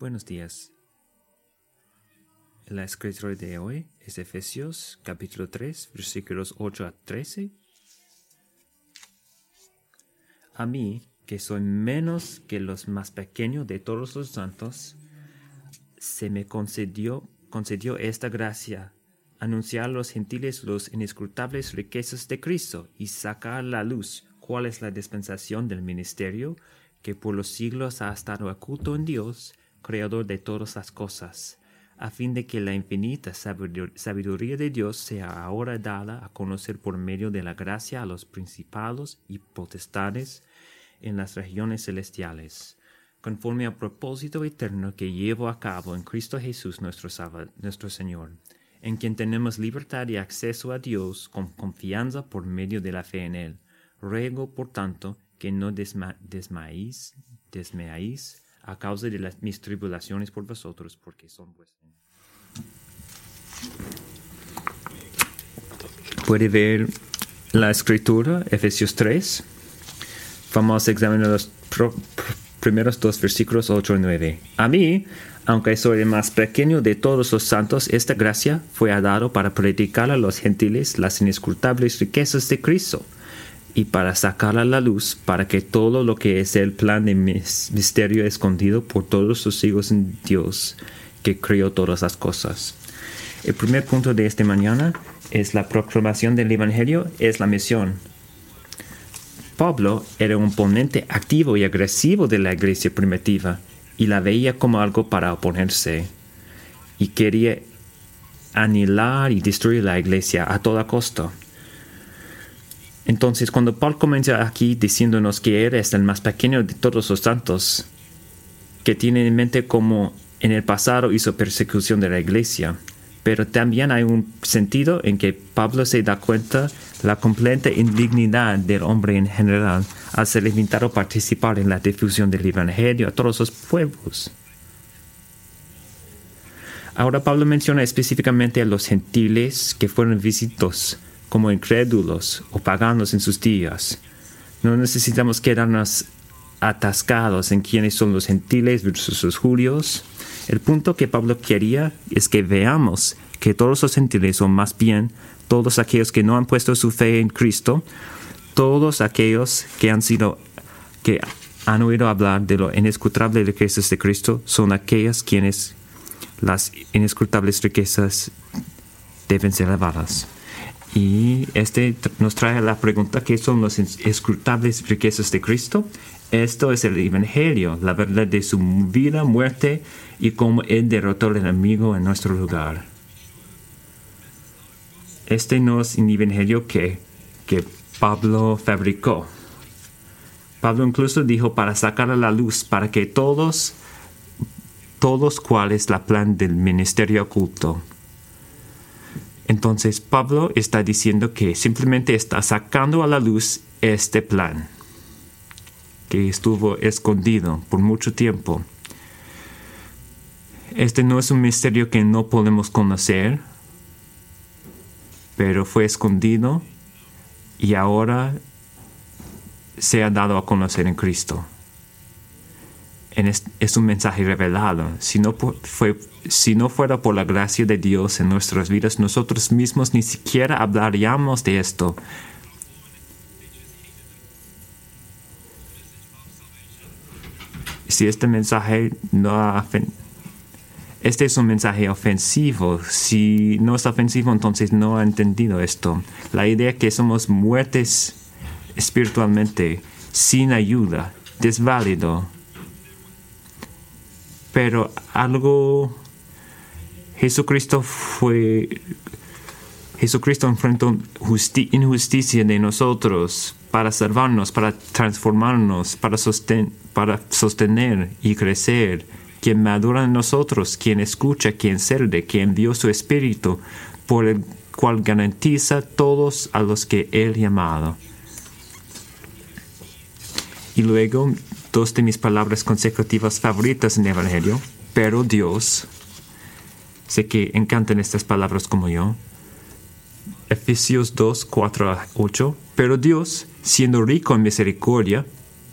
Buenos días. La escritura de hoy es Efesios capítulo 3, versículos 8 a 13. A mí, que soy menos que los más pequeños de todos los santos, se me concedió, concedió esta gracia, anunciar a los gentiles los inescrutables riquezas de Cristo y sacar a la luz cuál es la dispensación del ministerio que por los siglos ha estado oculto en Dios, creador de todas las cosas, a fin de que la infinita sabiduría de Dios sea ahora dada a conocer por medio de la gracia a los principados y potestades en las regiones celestiales, conforme al propósito eterno que llevo a cabo en Cristo Jesús nuestro, nuestro Señor, en quien tenemos libertad y acceso a Dios con confianza por medio de la fe en Él. Ruego, por tanto, que no desmaéis, desmeáis a causa de las, mis tribulaciones por vosotros, porque son vuestras. Puede ver la escritura, Efesios 3. Vamos a examinar los primeros dos versículos 8 y 9. A mí, aunque soy el más pequeño de todos los santos, esta gracia fue dado para predicar a los gentiles las inescrutables riquezas de Cristo y para sacar a la luz para que todo lo que es el plan de misterio escondido por todos sus hijos en Dios que creó todas las cosas. El primer punto de esta mañana es la proclamación del Evangelio, es la misión. Pablo era un ponente activo y agresivo de la iglesia primitiva y la veía como algo para oponerse y quería anilar y destruir la iglesia a toda costa. Entonces, cuando Paul comienza aquí diciéndonos que eres el más pequeño de todos los santos, que tiene en mente como en el pasado hizo persecución de la iglesia, pero también hay un sentido en que Pablo se da cuenta la completa indignidad del hombre en general al ser invitado a participar en la difusión del Evangelio a todos los pueblos. Ahora Pablo menciona específicamente a los gentiles que fueron visitos como incrédulos o paganos en sus días. No necesitamos quedarnos atascados en quiénes son los gentiles versus los judíos. El punto que Pablo quería es que veamos que todos los gentiles son más bien todos aquellos que no han puesto su fe en Cristo, todos aquellos que han sido que han oído hablar de lo inescrutable riquezas de Cristo son aquellas quienes las inescrutables riquezas deben ser elevadas. Y este nos trae la pregunta, ¿qué son las escrutables riquezas de Cristo? Esto es el Evangelio, la verdad de su vida, muerte y cómo Él derrotó al enemigo en nuestro lugar. Este no es un Evangelio que, que Pablo fabricó. Pablo incluso dijo para sacar a la luz, para que todos, todos cuál es la plan del ministerio oculto entonces Pablo está diciendo que simplemente está sacando a la luz este plan que estuvo escondido por mucho tiempo. Este no es un misterio que no podemos conocer, pero fue escondido y ahora se ha dado a conocer en Cristo es un mensaje revelado. Si no, fue, si no fuera por la gracia de Dios en nuestras vidas, nosotros mismos ni siquiera hablaríamos de esto. Si este mensaje no este es un mensaje ofensivo. Si no es ofensivo, entonces no ha entendido esto. La idea que somos muertes espiritualmente sin ayuda, desválido, pero algo Jesucristo fue Jesucristo enfrentó injusticia de nosotros para salvarnos, para transformarnos, para, para sostener y crecer. Quien madura en nosotros, quien escucha, quien sirve, quien envió su espíritu, por el cual garantiza todos a los que Él llamado. Y luego dos de mis palabras consecutivas favoritas en el Evangelio, pero Dios, sé que encantan estas palabras como yo, Efesios 2, 4 a 8, pero Dios, siendo rico en misericordia,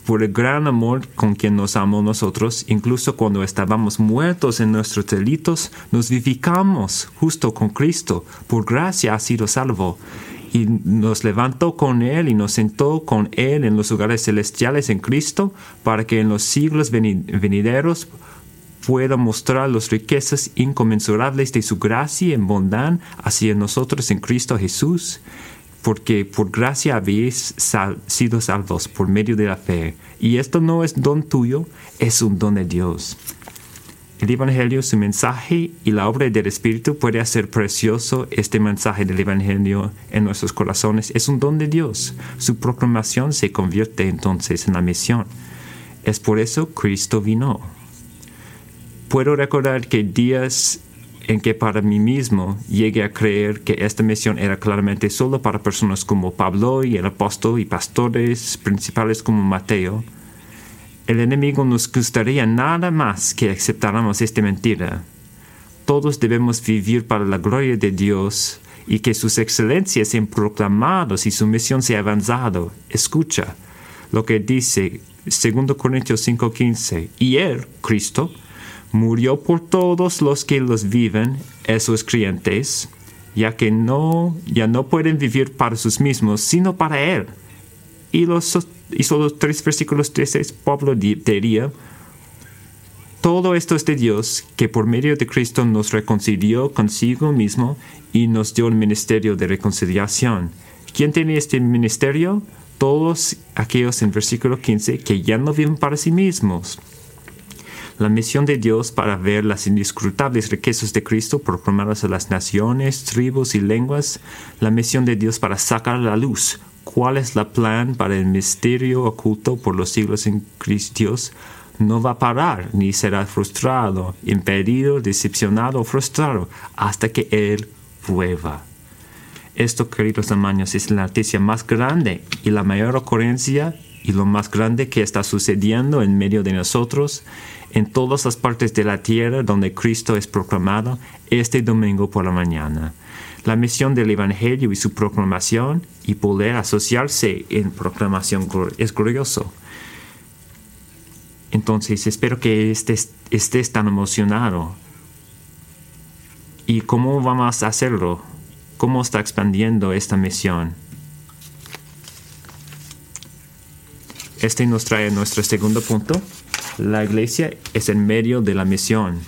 por el gran amor con quien nos amó nosotros, incluso cuando estábamos muertos en nuestros delitos, nos vivificamos justo con Cristo. Por gracia ha sido salvo. Y nos levantó con Él y nos sentó con Él en los lugares celestiales en Cristo, para que en los siglos venideros pueda mostrar las riquezas inconmensurables de su gracia en bondad hacia nosotros en Cristo Jesús porque por gracia habéis sido salvos por medio de la fe. Y esto no es don tuyo, es un don de Dios. El Evangelio, su mensaje y la obra del Espíritu puede hacer precioso este mensaje del Evangelio en nuestros corazones. Es un don de Dios. Su proclamación se convierte entonces en la misión. Es por eso Cristo vino. Puedo recordar que días en que para mí mismo llegué a creer que esta misión era claramente solo para personas como Pablo y el apóstol y pastores principales como Mateo, el enemigo nos gustaría nada más que aceptáramos esta mentira. Todos debemos vivir para la gloria de Dios y que sus excelencias sean proclamados y su misión sea avanzado. Escucha lo que dice 2 Corintios 5:15. Y Él, Cristo, murió por todos los que los viven, esos creyentes, ya que no, ya no pueden vivir para sus mismos, sino para Él. Y los, y los tres versículos 13, Pablo diría, todo esto es de Dios, que por medio de Cristo nos reconcilió consigo mismo y nos dio el ministerio de reconciliación. ¿Quién tiene este ministerio? Todos aquellos en versículo 15 que ya no viven para sí mismos la misión de Dios para ver las indiscrutables riquezas de Cristo proclamadas a las naciones, tribus y lenguas, la misión de Dios para sacar la luz cuál es la plan para el misterio oculto por los siglos en Cristo, no va a parar ni será frustrado, impedido, decepcionado o frustrado hasta que Él vuelva. Esto, queridos hermanos, es la noticia más grande y la mayor ocurrencia y lo más grande que está sucediendo en medio de nosotros en todas las partes de la tierra donde Cristo es proclamado este domingo por la mañana. La misión del Evangelio y su proclamación y poder asociarse en proclamación es glorioso. Entonces espero que estés, estés tan emocionado. ¿Y cómo vamos a hacerlo? ¿Cómo está expandiendo esta misión? Este nos trae nuestro segundo punto. La iglesia es en medio de la misión.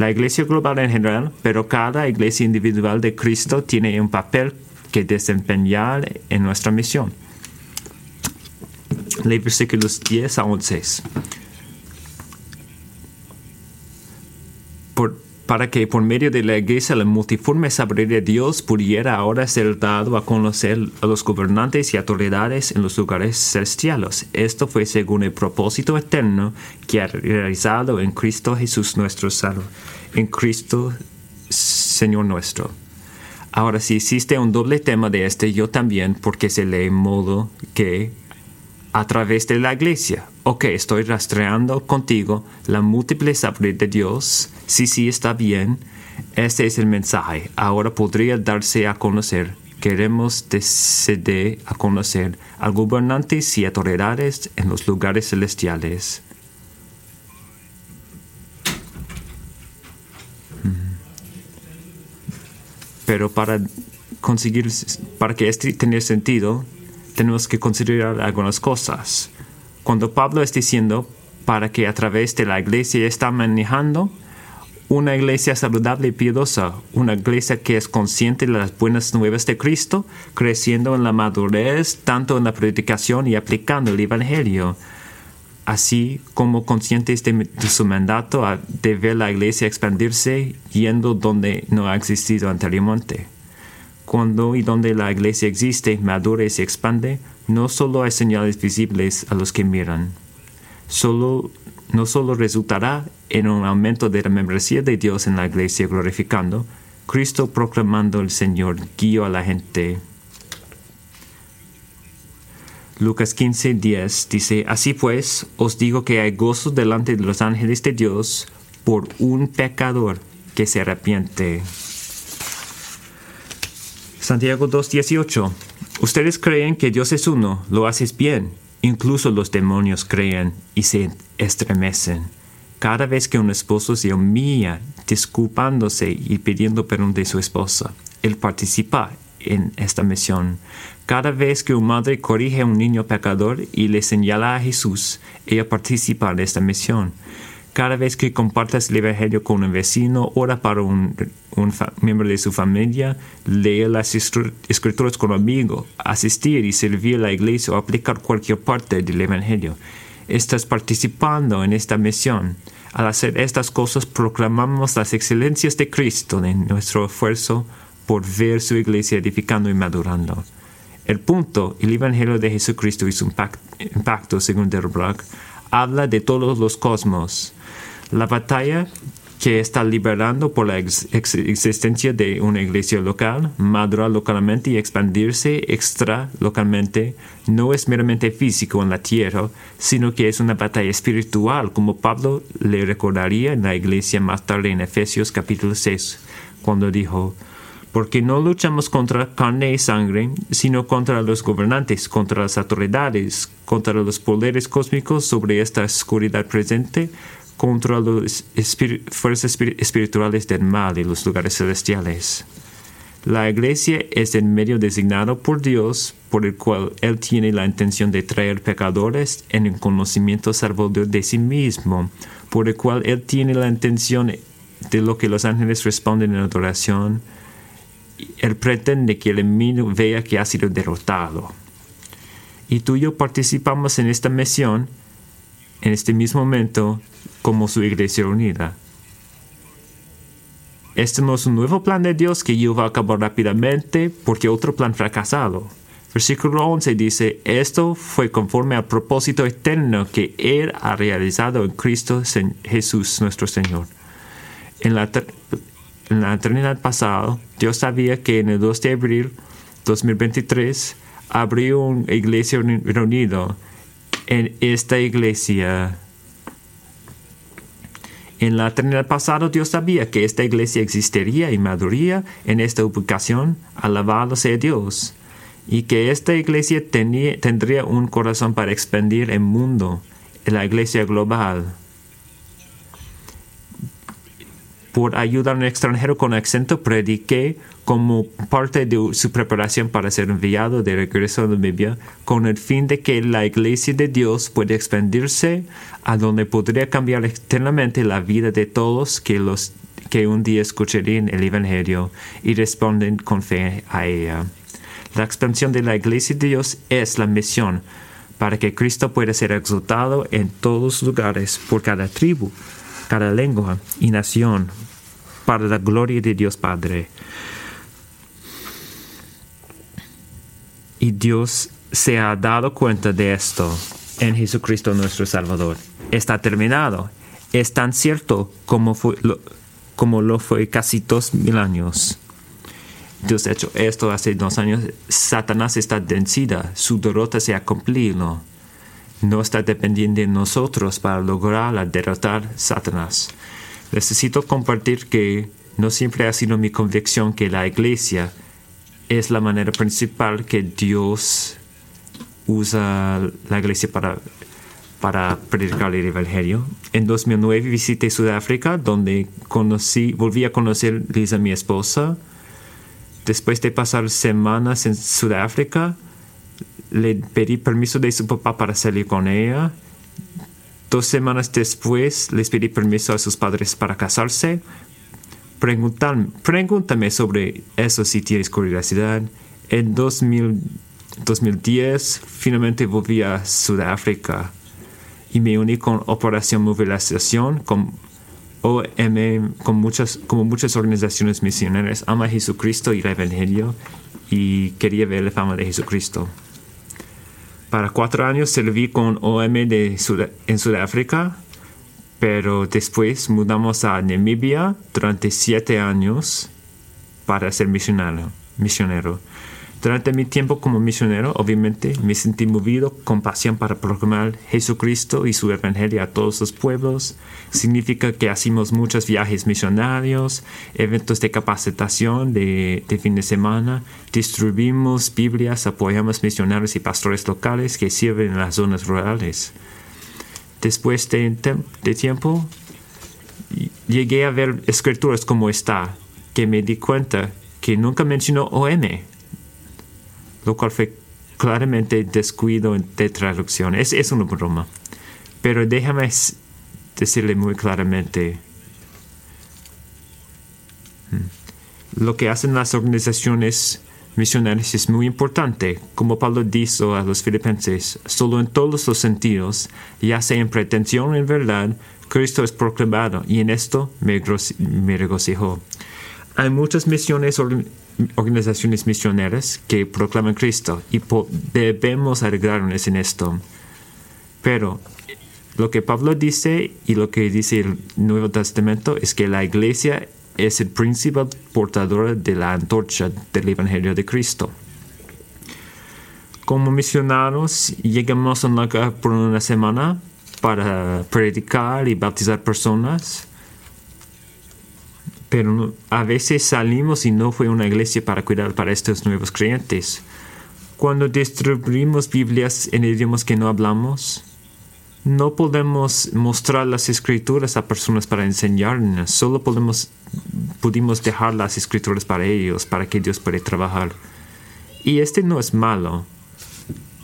La iglesia global en general, pero cada iglesia individual de Cristo tiene un papel que desempeñar en nuestra misión. Lee versículos 10 a 11. Por, para que por medio de la iglesia la multiforme sabiduría de Dios pudiera ahora ser dado a conocer a los gobernantes y autoridades en los lugares celestiales. Esto fue según el propósito eterno que ha realizado en Cristo Jesús nuestro Salvador, en Cristo Señor nuestro. Ahora, si existe un doble tema de este, yo también, porque se lee modo que a través de la iglesia. Ok, estoy rastreando contigo la múltiple sabiduría de Dios. Sí, sí, está bien. Este es el mensaje. Ahora podría darse a conocer. Queremos decidir a conocer a gobernantes y autoridades en los lugares celestiales. Mm. Pero para conseguir, para que este tenga sentido, tenemos que considerar algunas cosas. Cuando Pablo está diciendo para que a través de la iglesia está manejando una iglesia saludable y piadosa, una iglesia que es consciente de las buenas nuevas de Cristo, creciendo en la madurez tanto en la predicación y aplicando el Evangelio, así como conscientes de, de su mandato de ver la iglesia expandirse yendo donde no ha existido anteriormente cuando y donde la iglesia existe, madura y se expande, no solo hay señales visibles a los que miran, solo, no solo resultará en un aumento de la membresía de Dios en la iglesia glorificando, Cristo proclamando el Señor guío a la gente. Lucas 15, 10 dice, Así pues, os digo que hay gozo delante de los ángeles de Dios por un pecador que se arrepiente. Santiago 2.18. Ustedes creen que Dios es uno, lo haces bien. Incluso los demonios creen y se estremecen. Cada vez que un esposo se humilla, disculpándose y pidiendo perdón de su esposa, él participa en esta misión. Cada vez que una madre corrige a un niño pecador y le señala a Jesús, ella participa en esta misión. Cada vez que compartes el Evangelio con un vecino, ora para un, miembro de su familia, lee las escrituras con un amigo, asistir y servir a la iglesia o aplicar cualquier parte del Evangelio. Estás participando en esta misión. Al hacer estas cosas proclamamos las excelencias de Cristo en nuestro esfuerzo por ver su iglesia edificando y madurando. El punto, el Evangelio de Jesucristo y su impacto, según Derbrach, habla de todos los cosmos. La batalla que está liberando por la existencia de una iglesia local, madurar localmente y expandirse extra localmente, no es meramente físico en la tierra, sino que es una batalla espiritual, como Pablo le recordaría en la iglesia más tarde en Efesios capítulo 6, cuando dijo, porque no luchamos contra carne y sangre, sino contra los gobernantes, contra las autoridades, contra los poderes cósmicos sobre esta oscuridad presente, contra las fuerzas espirituales del mal y los lugares celestiales. La iglesia es el medio designado por Dios por el cual Él tiene la intención de traer pecadores en el conocimiento salvador de sí mismo, por el cual Él tiene la intención de lo que los ángeles responden en adoración, él pretende que el enemigo vea que ha sido derrotado. Y tú y yo participamos en esta misión en este mismo momento como su iglesia unida. Este no es un nuevo plan de Dios que yo va a acabar rápidamente porque otro plan fracasado. Versículo 11 dice, esto fue conforme al propósito eterno que Él ha realizado en Cristo Jesús nuestro Señor. En la, en la eternidad pasada, Dios sabía que en el 2 de abril 2023 abrió una iglesia reunida. En esta iglesia, en la eternidad pasada, Dios sabía que esta iglesia existiría y maduraría en esta ubicación, alabado sea Dios, y que esta iglesia tendría un corazón para expandir el mundo, la iglesia global. Por ayudar a un extranjero con acento, prediqué como parte de su preparación para ser enviado de regreso a Namibia, con el fin de que la iglesia de Dios pueda expandirse a donde podría cambiar eternamente la vida de todos que los que un día escucharían el Evangelio y responden con fe a ella. La expansión de la iglesia de Dios es la misión para que Cristo pueda ser exaltado en todos lugares por cada tribu, cada lengua y nación, para la gloria de Dios Padre. Y Dios se ha dado cuenta de esto en Jesucristo nuestro Salvador. Está terminado. Es tan cierto como, lo, como lo fue casi dos mil años. Dios ha hecho esto hace dos años. Satanás está vencida. Su derrota se ha cumplido no está dependiendo de nosotros para lograr derrotar Satanás. Necesito compartir que no siempre ha sido mi convicción que la iglesia es la manera principal que Dios usa la iglesia para, para predicar el Evangelio. En 2009 visité Sudáfrica, donde conocí, volví a conocer Lisa, mi esposa. Después de pasar semanas en Sudáfrica, le pedí permiso de su papá para salir con ella. Dos semanas después les pedí permiso a sus padres para casarse. Pregúntame sobre eso si tienes curiosidad. En 2010 finalmente volví a Sudáfrica y me uní con Operación Movilización, con OM, con muchas, como muchas organizaciones misioneras. Ama a Jesucristo y el Evangelio y quería ver la fama de Jesucristo. Para cuatro años serví con OM de en Sudáfrica, pero después mudamos a Namibia durante siete años para ser misionero. Durante mi tiempo como misionero, obviamente, me sentí movido con pasión para proclamar Jesucristo y su evangelio a todos los pueblos. Significa que hacemos muchos viajes misionarios, eventos de capacitación de, de fin de semana, distribuimos Biblias, apoyamos misioneros y pastores locales que sirven en las zonas rurales. Después de, tiempo, llegué a ver escrituras como esta, que me di cuenta que nunca mencionó OM lo cual fue claramente descuido de traducción. Es, es una broma. Pero déjame decirle muy claramente hmm, lo que hacen las organizaciones misionarias es muy importante. Como Pablo dice a los filipenses, solo en todos los sentidos, ya sea en pretensión o en verdad, Cristo es proclamado y en esto me, me regocijo. Hay muchas misiones organizaciones misioneras que proclaman Cristo y debemos alegrarnos en esto. Pero lo que Pablo dice y lo que dice el Nuevo Testamento es que la iglesia es el principal portador de la antorcha del Evangelio de Cristo. Como misioneros llegamos a un por una semana para predicar y bautizar personas pero a veces salimos y no fue una iglesia para cuidar para estos nuevos creyentes. Cuando distribuimos Biblias en idiomas que no hablamos, no podemos mostrar las escrituras a personas para enseñarnos, solo podemos, pudimos dejar las escrituras para ellos, para que Dios pueda trabajar. Y este no es malo,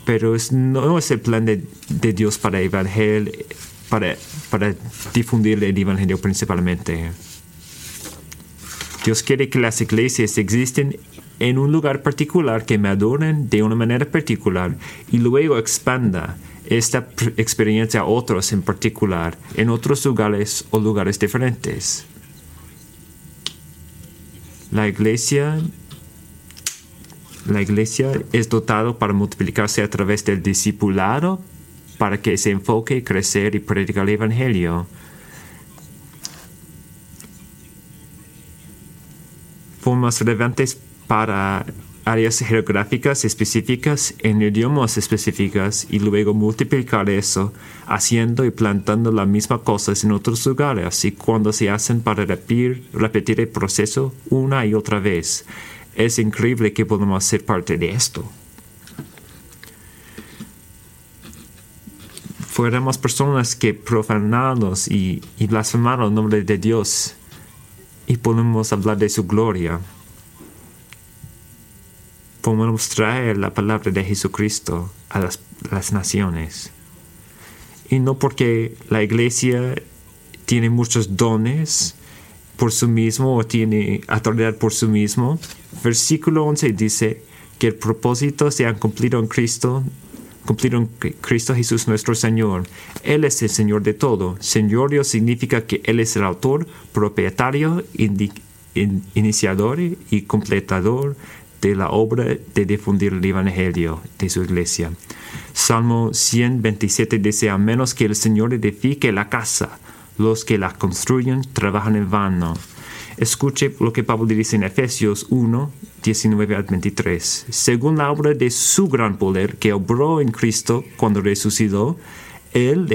pero no es el plan de, Dios para, evangelio, para, para difundir el evangelio principalmente. Dios quiere que las iglesias existen en un lugar particular, que me adoren de una manera particular y luego expanda esta experiencia a otros en particular, en otros lugares o lugares diferentes. La iglesia, la iglesia es dotado para multiplicarse a través del discipulado, para que se enfoque, crecer y predicar el Evangelio. formas relevantes para áreas geográficas específicas en idiomas específicas y luego multiplicar eso haciendo y plantando las mismas cosas en otros lugares y cuando se hacen para repetir, el proceso una y otra vez. Es increíble que podamos ser parte de esto. Fuéramos personas que profanamos y, y blasfemamos el nombre de Dios y podemos hablar de su gloria. Podemos traer la palabra de Jesucristo a las, naciones. Y no porque la iglesia tiene muchos dones por sí mismo o tiene autoridad por sí mismo. Versículo 11 dice que el propósito se ha cumplido en Cristo cumplieron Cristo Jesús nuestro Señor. Él es el Señor de todo. Señorio significa que Él es el autor, propietario, iniciador y completador de la obra de difundir el Evangelio de su iglesia. Salmo 127 dice, a menos que el Señor edifique la casa, los que la construyen trabajan en vano. Escuche lo que Pablo dice en Efesios 1, 19 al 23. Según la obra de su gran poder que obró en Cristo cuando resucitó, Él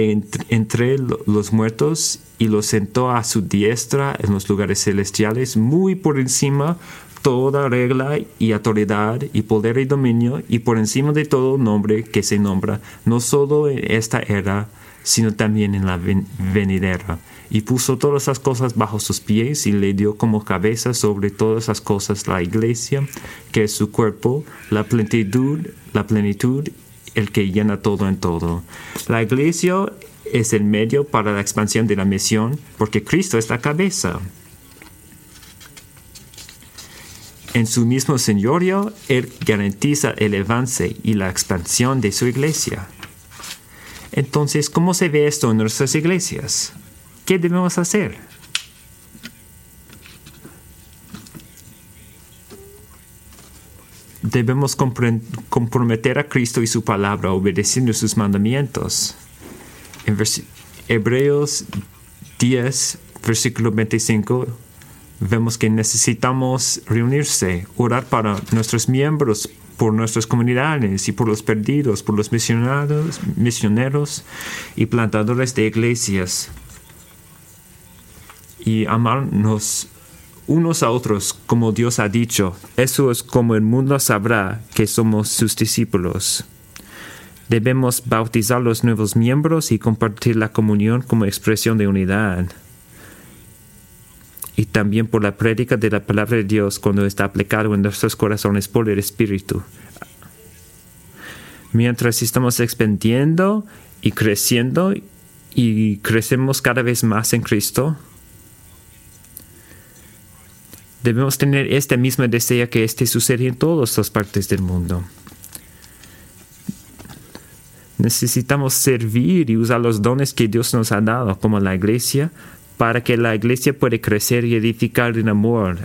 entre los muertos y lo sentó a su diestra en los lugares celestiales, muy por encima toda regla y autoridad y poder y dominio, y por encima de todo nombre que se nombra, no solo en esta era, sino también en la venidera y puso todas las cosas bajo sus pies y le dio como cabeza sobre todas las cosas la iglesia, que es su cuerpo, la plenitud, la plenitud, el que llena todo en todo. La iglesia es el medio para la expansión de la misión, porque Cristo es la cabeza. En su mismo señorio, Él garantiza el avance y la expansión de su iglesia. Entonces, ¿cómo se ve esto en nuestras iglesias? ¿Qué debemos hacer? Debemos comprometer a Cristo y su palabra obedeciendo sus mandamientos. En Hebreos 10, versículo 25, vemos que necesitamos reunirse, orar para nuestros miembros, por nuestras comunidades y por los perdidos, por los misioneros, misioneros y plantadores de iglesias. Y amarnos unos a otros como Dios ha dicho. Eso es como el mundo sabrá que somos sus discípulos. Debemos bautizar los nuevos miembros y compartir la comunión como expresión de unidad. Y también por la prédica de la palabra de Dios cuando está aplicado en nuestros corazones por el Espíritu. Mientras estamos expandiendo y creciendo y crecemos cada vez más en Cristo, Debemos tener este mismo deseo que este sucede en todas las partes del mundo. Necesitamos servir y usar los dones que Dios nos ha dado, como la iglesia, para que la iglesia pueda crecer y edificar en amor.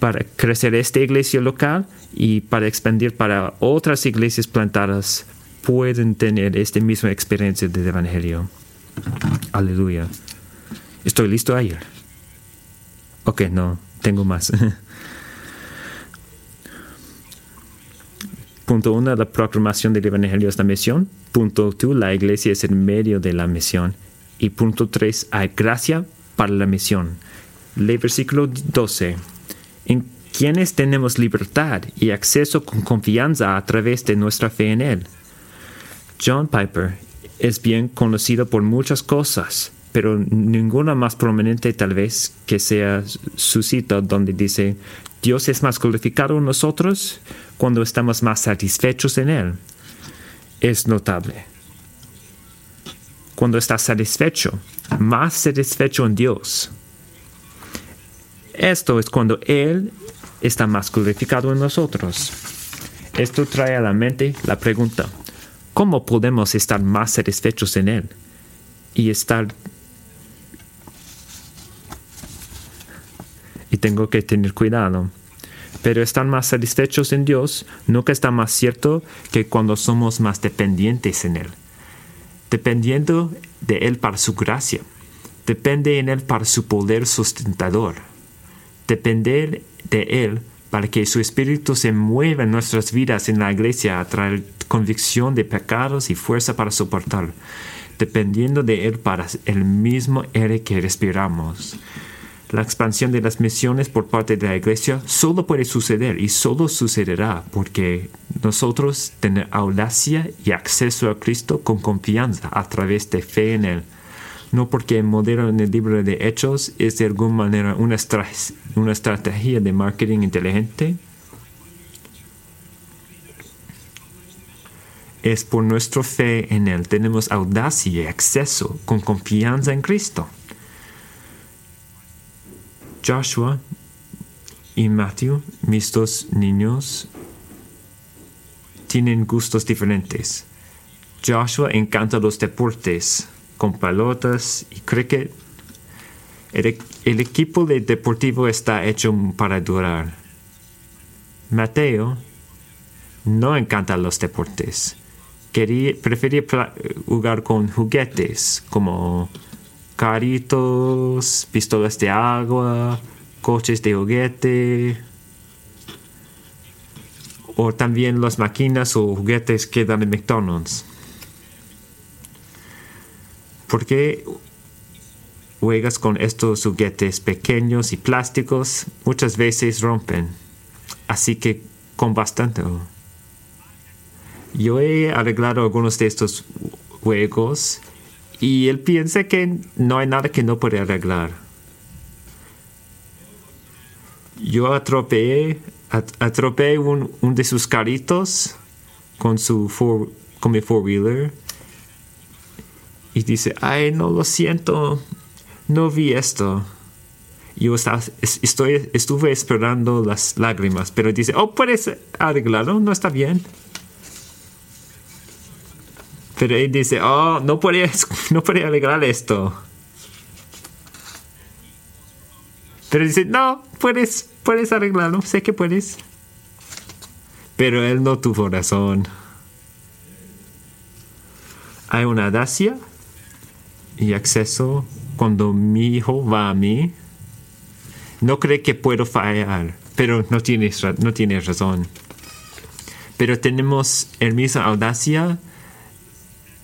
Para crecer esta iglesia local y para expandir para otras iglesias plantadas pueden tener esta misma experiencia del Evangelio. Aleluya. Estoy listo ayer. Ok, no, tengo más. Punto uno, la proclamación del Evangelio es la misión. Punto dos, la iglesia es el medio de la misión. Y punto tres, hay gracia para la misión. Lee versículo 12. En quienes tenemos libertad y acceso con confianza a través de nuestra fe en Él. John Piper es bien conocido por muchas cosas pero ninguna más prominente tal vez que sea su cita donde dice, Dios es más glorificado en nosotros cuando estamos más satisfechos en Él. Es notable. Cuando estás satisfecho, más satisfecho en Dios. Esto es cuando Él está más glorificado en nosotros. Esto trae a la mente la pregunta, ¿cómo podemos estar más satisfechos en Él? Y estar y tengo que tener cuidado. Pero estar más satisfechos en Dios nunca está más cierto que cuando somos más dependientes en Él. Dependiendo de Él para su gracia. Depende en Él para su poder sustentador. Depender de Él para que su espíritu se mueva en nuestras vidas en la iglesia a traer convicción de pecados y fuerza para soportar. Dependiendo de Él para el mismo aire que respiramos. La expansión de las misiones por parte de la iglesia solo puede suceder y solo sucederá porque nosotros tenemos audacia y acceso a Cristo con confianza a través de fe en Él. No porque el modelo en el libro de Hechos es de alguna manera una, una estrategia de marketing inteligente. Es por nuestra fe en Él. Tenemos audacia y acceso con confianza en Cristo. Joshua y Matthew, mis dos niños, tienen gustos diferentes. Joshua encanta los deportes, con pelotas y cricket. El, el, equipo de deportivo está hecho para durar. Mateo no encanta los deportes. Quería, prefería jugar con juguetes como caritos, pistolas de agua, coches de juguete, o también las máquinas o juguetes que dan en McDonald's. ¿Por qué juegas con estos juguetes pequeños y plásticos? Muchas veces rompen. Así que con bastante. Yo he arreglado algunos de estos juegos y él piensa que no hay nada que no puede arreglar. Yo atropellé, atropellé un, de sus caritos con su four, con mi four wheeler y dice, ay, no lo siento, no vi esto. Yo estaba, estoy, estuve esperando las lágrimas, pero dice, oh, puedes arreglarlo, no está bien. Pero él dice, oh, no puedes, no alegrar esto. Pero dice, no, puedes, puedes arreglarlo, sé que puedes. Pero él no tuvo razón. Hay una dacia y acceso cuando mi hijo va a mí. No cree que puedo fallar, pero no tiene, no tiene razón. pero tenemos hermosa audacia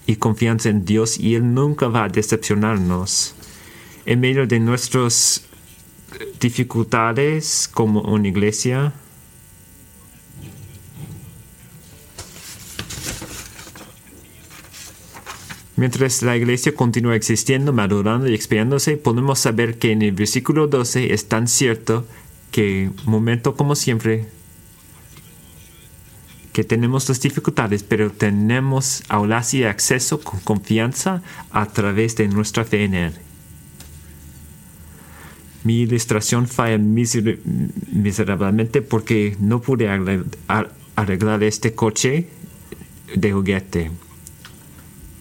y confianza en Dios y Él nunca va a decepcionarnos. En medio de nuestras dificultades como una iglesia, Mientras la iglesia continúa existiendo, madurando y expiándose, podemos saber que en el versículo 12 es tan cierto que, momento como siempre, que tenemos las dificultades, pero tenemos audacia y acceso con confianza a través de nuestra fe en Él. Mi ilustración falla miserablemente porque no pude arreglar este coche de juguete.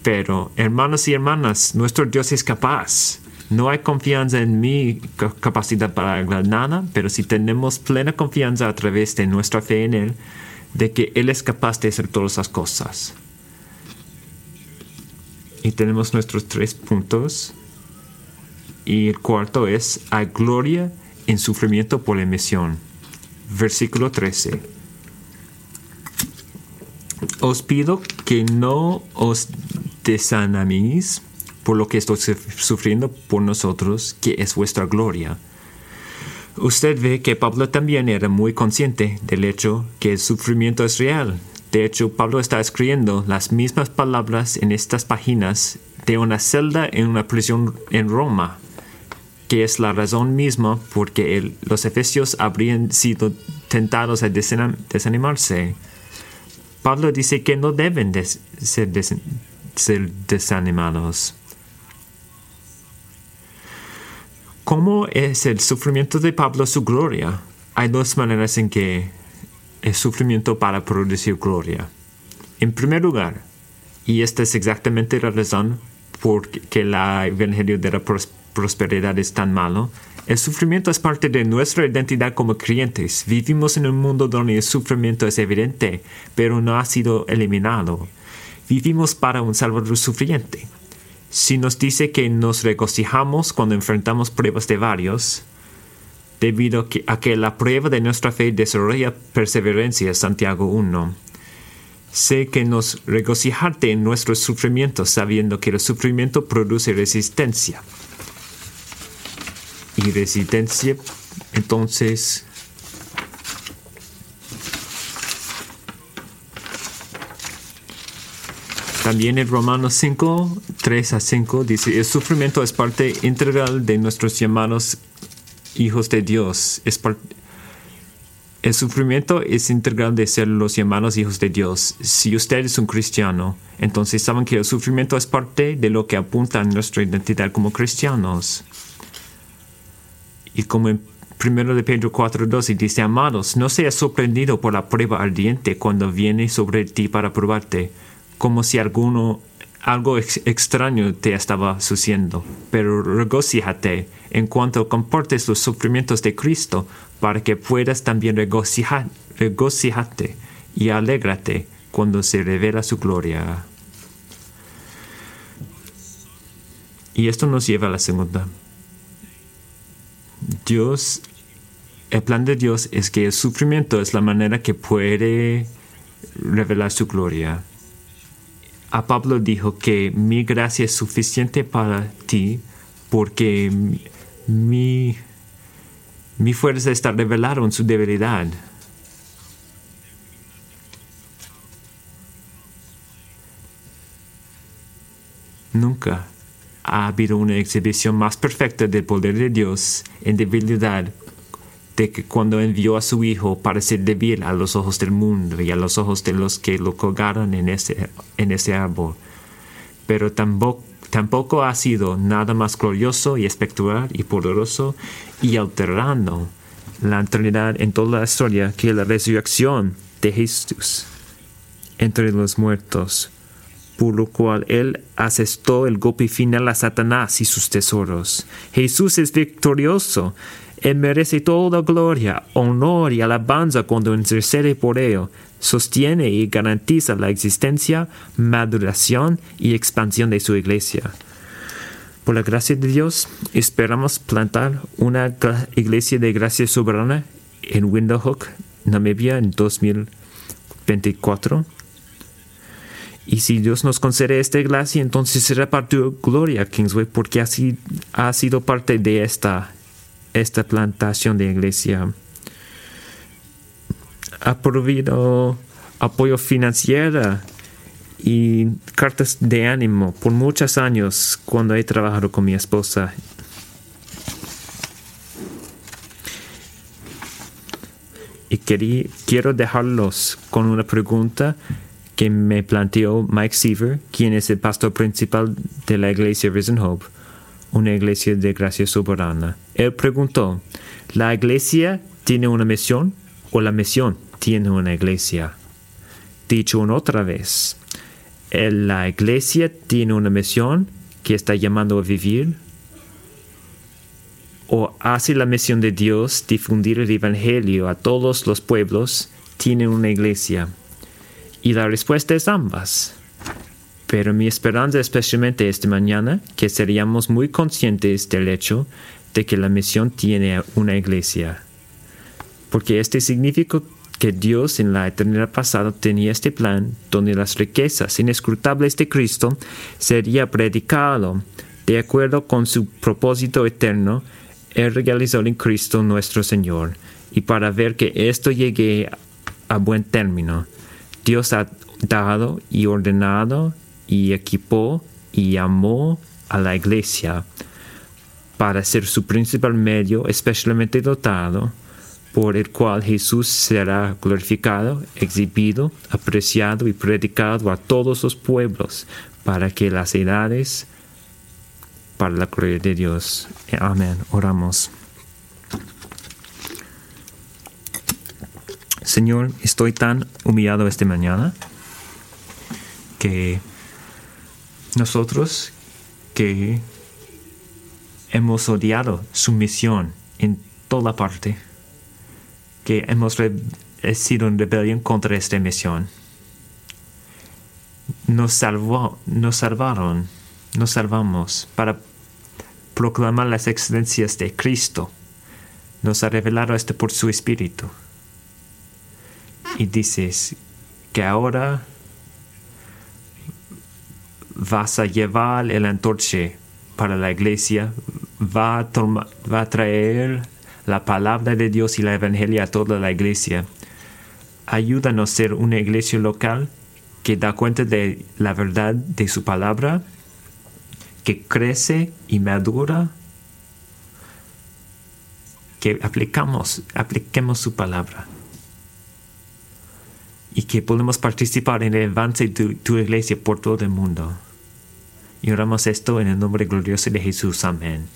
Pero, hermanos y hermanas, nuestro Dios es capaz. No hay confianza en mi capacidad para arreglar nada, pero si tenemos plena confianza a través de nuestra fe en Él, de que Él es capaz de hacer todas las cosas. Y tenemos nuestros tres puntos. Y el cuarto es, hay gloria en sufrimiento por la emisión. Versículo 13. Os pido que no os desaniméis por lo que estoy sufriendo por nosotros, que es vuestra gloria Usted ve que Pablo también era muy consciente del hecho que el sufrimiento es real. De hecho, Pablo está escribiendo las mismas palabras en estas páginas de una celda en una prisión en Roma, que es la razón misma por que los efesios habrían sido tentados a desanimarse. Pablo dice que no deben ser desanimados. ¿Cómo es el sufrimiento de Pablo su gloria? Hay dos maneras en que el sufrimiento para producir gloria. En primer lugar, y esta es exactamente la razón por que el evangelio de la prosperidad es tan malo, el sufrimiento es parte de nuestra identidad como creyentes. Vivimos en un mundo donde el sufrimiento es evidente, pero no ha sido eliminado. Vivimos para un Salvador sufriente. Si nos dice que nos regocijamos cuando enfrentamos pruebas de varios, debido a que la prueba de nuestra fe desarrolla perseverancia, Santiago 1. Sé que nos regocijarte en nuestros sufrimientos, sabiendo que el sufrimiento produce resistencia. Y resistencia, entonces, También en Romanos 5, 3 a 5 dice, el sufrimiento es parte integral de nuestros llamados hijos de Dios. Es el sufrimiento es integral de ser los llamados hijos de Dios. Si usted es un cristiano, entonces saben que el sufrimiento es parte de lo que apunta a nuestra identidad como cristianos. Y como en 1 de Pedro 4:12 dice, amados, no seas sorprendido por la prueba ardiente cuando viene sobre ti para probarte como si alguno, algo extraño te estaba sucediendo. Pero regocíjate en cuanto comportes los sufrimientos de Cristo, para que puedas también regocijar, regocíjate y alégrate cuando se revela su gloria. Y esto nos lleva a la segunda. Dios, el plan de Dios es que el sufrimiento es la manera que puede revelar su gloria a Pablo dijo que mi gracia es suficiente para ti porque mi, mi fuerza está revelada en su debilidad. Nunca ha habido una exhibición más perfecta del poder de Dios en debilidad de que cuando envió a su Hijo para ser débil a los ojos del mundo y a los ojos de los que lo colgaron en ese, en ese árbol. Pero tampoco, tampoco ha sido nada más glorioso y espectacular y poderoso y alterando la eternidad en toda la historia que la resurrección de Jesús entre los muertos, por lo cual Él asestó el golpe final a Satanás y sus tesoros. Jesús es victorioso él merece toda gloria, honor y alabanza cuando intercede por ello, sostiene y garantiza la existencia, maduración y expansión de su iglesia. Por la gracia de Dios, esperamos plantar una iglesia de gracia soberana en Windhoek, Namibia, en 2000, 24. Y si Dios nos concede esta gracia, entonces será para tu gloria, Kingsway, porque ha sido parte de esta, esta plantación de iglesia. Ha prohibido apoyo financiero y cartas de ánimo por muchos años cuando he trabajado con mi esposa. Y querí, quiero dejarlos con una pregunta que me planteó Mike Seaver, quien es el pastor principal de la iglesia Risen Hope, una iglesia de gracia soberana. Él preguntó, ¿la iglesia tiene una misión o la misión tiene una iglesia? Dicho una otra vez, la iglesia tiene una misión que está llamando a vivir o hace la misión de Dios difundir el Evangelio a todos los pueblos, tiene una iglesia. Y la respuesta es ambas. Pero mi esperanza especialmente esta mañana, que seríamos muy conscientes del hecho de que la misión tiene una iglesia. Porque este significa que Dios en la eternidad pasada tenía este plan donde las riquezas inescrutables de Cristo sería predicado de acuerdo con su propósito eterno, Él realizó en Cristo nuestro Señor. Y para ver que esto llegue a buen término, Dios ha dado y ordenado y equipó y amó a la iglesia para ser su principal medio especialmente dotado por el cual Jesús será glorificado, exhibido, apreciado y predicado a todos los pueblos, para que las edades, para la gloria de Dios. Amén. Oramos. Señor, estoy tan humillado esta mañana que nosotros que hemos odiado su misión en toda parte, que hemos sido en rebelión contra esta misión. Nos, salvó, nos salvaron, nos salvamos para proclamar las excelencias de Cristo. Nos ha revelado esto por su Espíritu. Y dices que ahora vas a llevar el antorche para la iglesia, va a, traer la palabra de Dios y la evangelia a toda la iglesia. Ayúdanos a ser una iglesia local que da cuenta de la verdad de su palabra, que crece y madura, que aplicamos, apliquemos su palabra y que podemos participar en el avance de tu iglesia por todo el mundo. Y oramos esto en el nombre glorioso de Jesús. Amén.